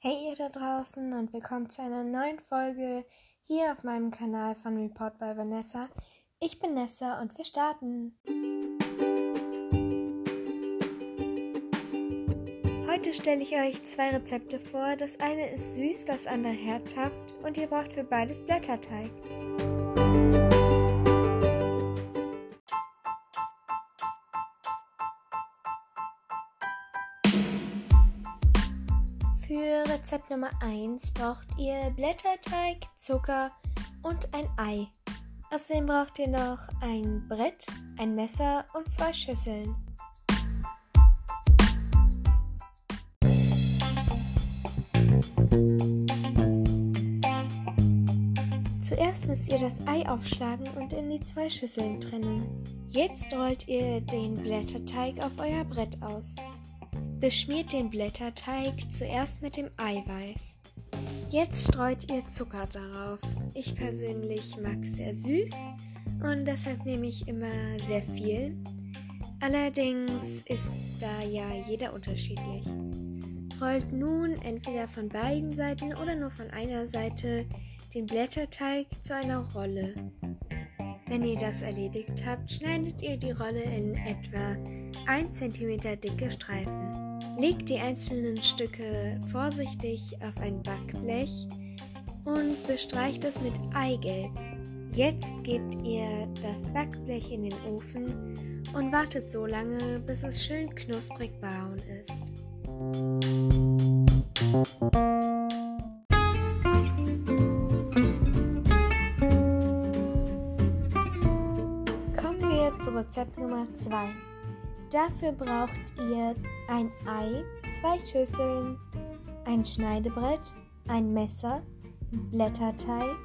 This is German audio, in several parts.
Hey ihr da draußen und willkommen zu einer neuen Folge hier auf meinem Kanal von Report by Vanessa. Ich bin Nessa und wir starten. Heute stelle ich euch zwei Rezepte vor. Das eine ist süß, das andere herzhaft und ihr braucht für beides Blätterteig. Rezept Nummer 1 braucht ihr Blätterteig, Zucker und ein Ei. Außerdem braucht ihr noch ein Brett, ein Messer und zwei Schüsseln. Zuerst müsst ihr das Ei aufschlagen und in die zwei Schüsseln trennen. Jetzt rollt ihr den Blätterteig auf euer Brett aus. Beschmiert den Blätterteig zuerst mit dem Eiweiß. Jetzt streut ihr Zucker darauf. Ich persönlich mag sehr süß und deshalb nehme ich immer sehr viel. Allerdings ist da ja jeder unterschiedlich. Rollt nun entweder von beiden Seiten oder nur von einer Seite den Blätterteig zu einer Rolle. Wenn ihr das erledigt habt, schneidet ihr die Rolle in etwa 1 cm dicke Streifen. Legt die einzelnen Stücke vorsichtig auf ein Backblech und bestreicht es mit Eigelb. Jetzt gebt ihr das Backblech in den Ofen und wartet so lange, bis es schön knusprig braun ist. Kommen wir zu Rezept Nummer 2. Dafür braucht ihr ein Ei, zwei Schüsseln, ein Schneidebrett, ein Messer, Blätterteig,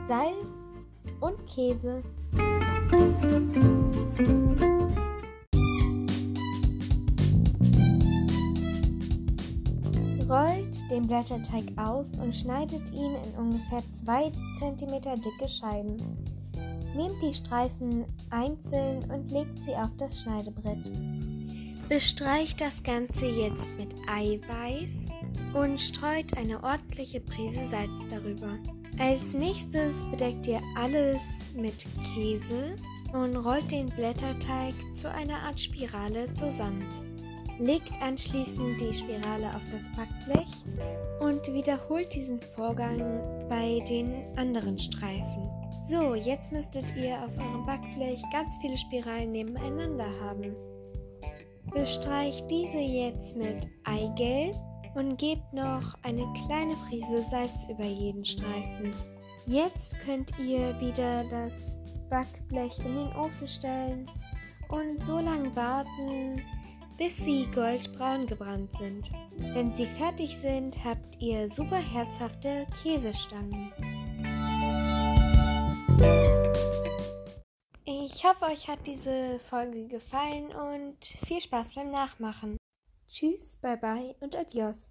Salz und Käse. Rollt den Blätterteig aus und schneidet ihn in ungefähr 2 cm dicke Scheiben. Nehmt die Streifen einzeln und legt sie auf das Schneidebrett. Bestreicht das Ganze jetzt mit Eiweiß und streut eine ordentliche Prise Salz darüber. Als nächstes bedeckt ihr alles mit Käse und rollt den Blätterteig zu einer Art Spirale zusammen. Legt anschließend die Spirale auf das Backblech und wiederholt diesen Vorgang bei den anderen Streifen. So, jetzt müsstet ihr auf eurem Backblech ganz viele Spiralen nebeneinander haben. Bestreicht diese jetzt mit Eigelb und gebt noch eine kleine Prise Salz über jeden Streifen. Jetzt könnt ihr wieder das Backblech in den Ofen stellen und so lange warten, bis sie goldbraun gebrannt sind. Wenn sie fertig sind, habt ihr super herzhafte Käsestangen. Ich hoffe, euch hat diese Folge gefallen und viel Spaß beim Nachmachen. Tschüss, bye bye und adios.